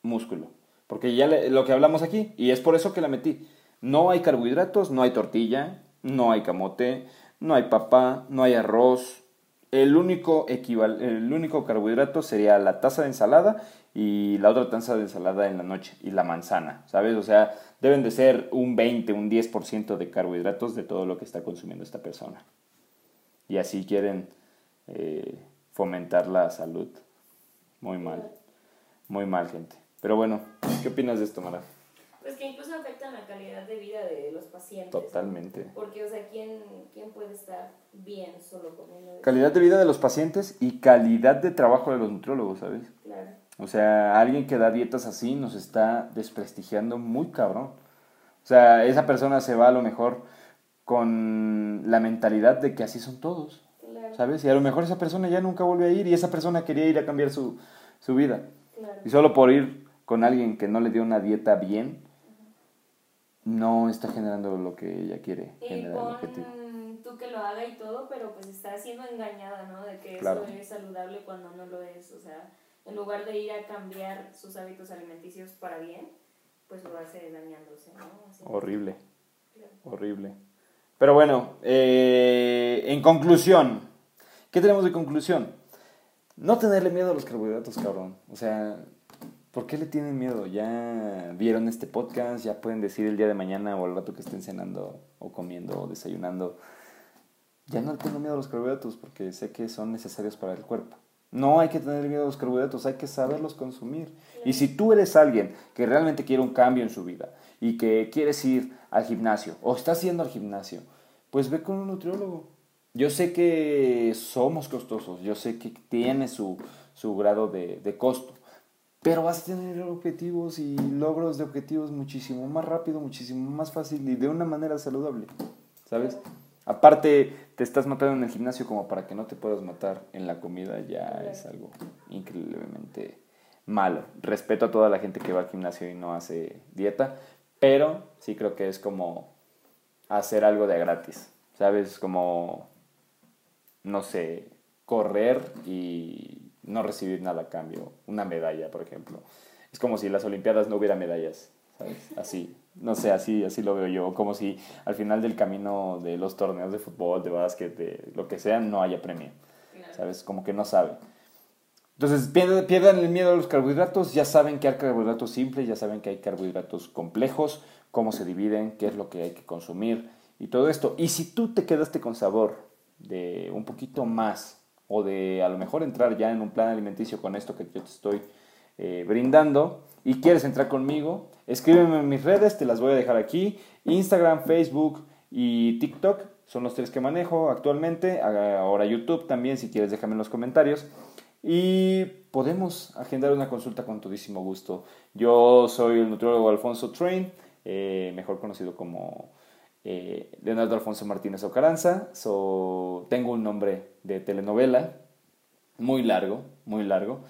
músculo. Porque ya lo que hablamos aquí, y es por eso que la metí. No hay carbohidratos, no hay tortilla, no hay camote, no hay papa, no hay arroz. El único, el único carbohidrato sería la taza de ensalada y la otra taza de ensalada en la noche y la manzana, ¿sabes? O sea, deben de ser un 20, un 10% de carbohidratos de todo lo que está consumiendo esta persona. Y así quieren eh, fomentar la salud. Muy mal, muy mal, gente. Pero bueno, ¿qué opinas de esto, Mara? Pues que incluso afectan la calidad de vida de los pacientes. Totalmente. Porque, o sea, ¿quién, ¿quién puede estar bien solo comiendo Calidad de vida de los pacientes y calidad de trabajo de los nutriólogos, ¿sabes? Claro. O sea, alguien que da dietas así nos está desprestigiando muy cabrón. O sea, esa persona se va a lo mejor con la mentalidad de que así son todos. Claro. ¿Sabes? Y a lo mejor esa persona ya nunca vuelve a ir y esa persona quería ir a cambiar su, su vida. Claro. Y solo por ir con alguien que no le dio una dieta bien, no está generando lo que ella quiere generar. Y tú que lo haga y todo, pero pues está siendo engañada, ¿no? De que eso es saludable cuando no lo es. O sea, en lugar de ir a cambiar sus hábitos alimenticios para bien, pues lo hace dañándose, ¿no? Horrible. Horrible. Pero bueno, eh, en conclusión, ¿qué tenemos de conclusión? No tenerle miedo a los carbohidratos, cabrón. O sea, ¿Por qué le tienen miedo? Ya vieron este podcast, ya pueden decir el día de mañana o al rato que estén cenando o comiendo o desayunando. Ya no tengo miedo a los carbohidratos porque sé que son necesarios para el cuerpo. No hay que tener miedo a los carbohidratos, hay que saberlos consumir. Y si tú eres alguien que realmente quiere un cambio en su vida y que quieres ir al gimnasio o estás yendo al gimnasio, pues ve con un nutriólogo. Yo sé que somos costosos, yo sé que tiene su, su grado de, de costo, pero vas a tener objetivos y logros de objetivos muchísimo más rápido, muchísimo más fácil y de una manera saludable, ¿sabes? Aparte, te estás matando en el gimnasio como para que no te puedas matar en la comida, ya es algo increíblemente malo. Respeto a toda la gente que va al gimnasio y no hace dieta, pero sí creo que es como hacer algo de gratis, ¿sabes? Como, no sé, correr y no recibir nada a cambio, una medalla, por ejemplo. Es como si en las Olimpiadas no hubiera medallas, ¿sabes? Así, no sé, así, así lo veo yo, como si al final del camino de los torneos de fútbol, de básquet, de lo que sea, no haya premio, ¿sabes? Como que no sabe. Entonces, pierdan el miedo a los carbohidratos, ya saben que hay carbohidratos simples, ya saben que hay carbohidratos complejos, cómo se dividen, qué es lo que hay que consumir y todo esto. Y si tú te quedaste con sabor de un poquito más o de a lo mejor entrar ya en un plan alimenticio con esto que yo te estoy eh, brindando y quieres entrar conmigo, escríbeme en mis redes, te las voy a dejar aquí, Instagram, Facebook y TikTok son los tres que manejo actualmente, ahora YouTube también si quieres déjame en los comentarios y podemos agendar una consulta con todísimo gusto. Yo soy el nutriólogo Alfonso Train, eh, mejor conocido como eh, Leonardo Alfonso Martínez Ocaranza. So, tengo un nombre de telenovela muy largo, muy largo.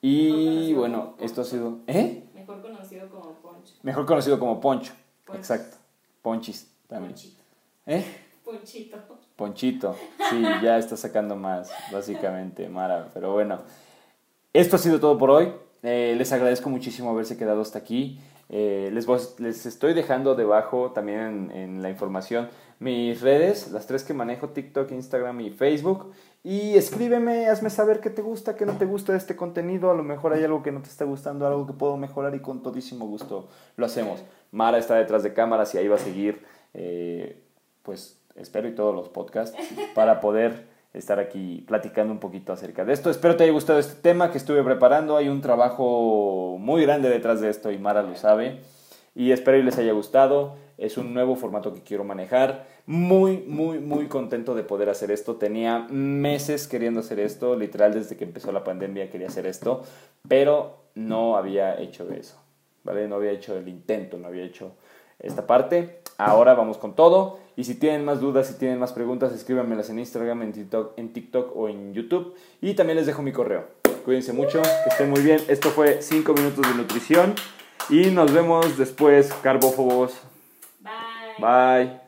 Y bueno, esto ha sido... ¿Eh? Mejor conocido como Poncho. Mejor conocido como Poncho. Exacto. Ponchis también. Ponchito. ¿Eh? Ponchito. Ponchito. Sí, ya está sacando más, básicamente, Mara. Pero bueno, esto ha sido todo por hoy. Eh, les agradezco muchísimo haberse quedado hasta aquí. Eh, les, les estoy dejando debajo también en, la información mis redes, las tres que manejo, TikTok, Instagram y Facebook. Y escríbeme, hazme saber qué te gusta, qué no te gusta de este contenido. A lo mejor hay algo que no te está gustando, algo que puedo mejorar y con todísimo gusto lo hacemos. Mara está detrás de cámaras y ahí va a seguir, eh, pues espero y todos los podcasts para poder estar aquí platicando un poquito acerca de esto. Espero te haya gustado este tema que estuve preparando. Hay un trabajo muy grande detrás de esto y Mara lo sabe. Y espero y les haya gustado. Es un nuevo formato que quiero manejar. Muy, muy, muy contento de poder hacer esto. Tenía meses queriendo hacer esto. Literal, desde que empezó la pandemia quería hacer esto. Pero no había hecho eso. ¿Vale? No había hecho el intento, no había hecho esta parte. Ahora vamos con todo. Y si tienen más dudas, si tienen más preguntas, escríbanmelas en Instagram, en TikTok, en TikTok o en YouTube. Y también les dejo mi correo. Cuídense mucho, que estén muy bien. Esto fue 5 minutos de nutrición. Y nos vemos después, carbófobos. Bye. Bye.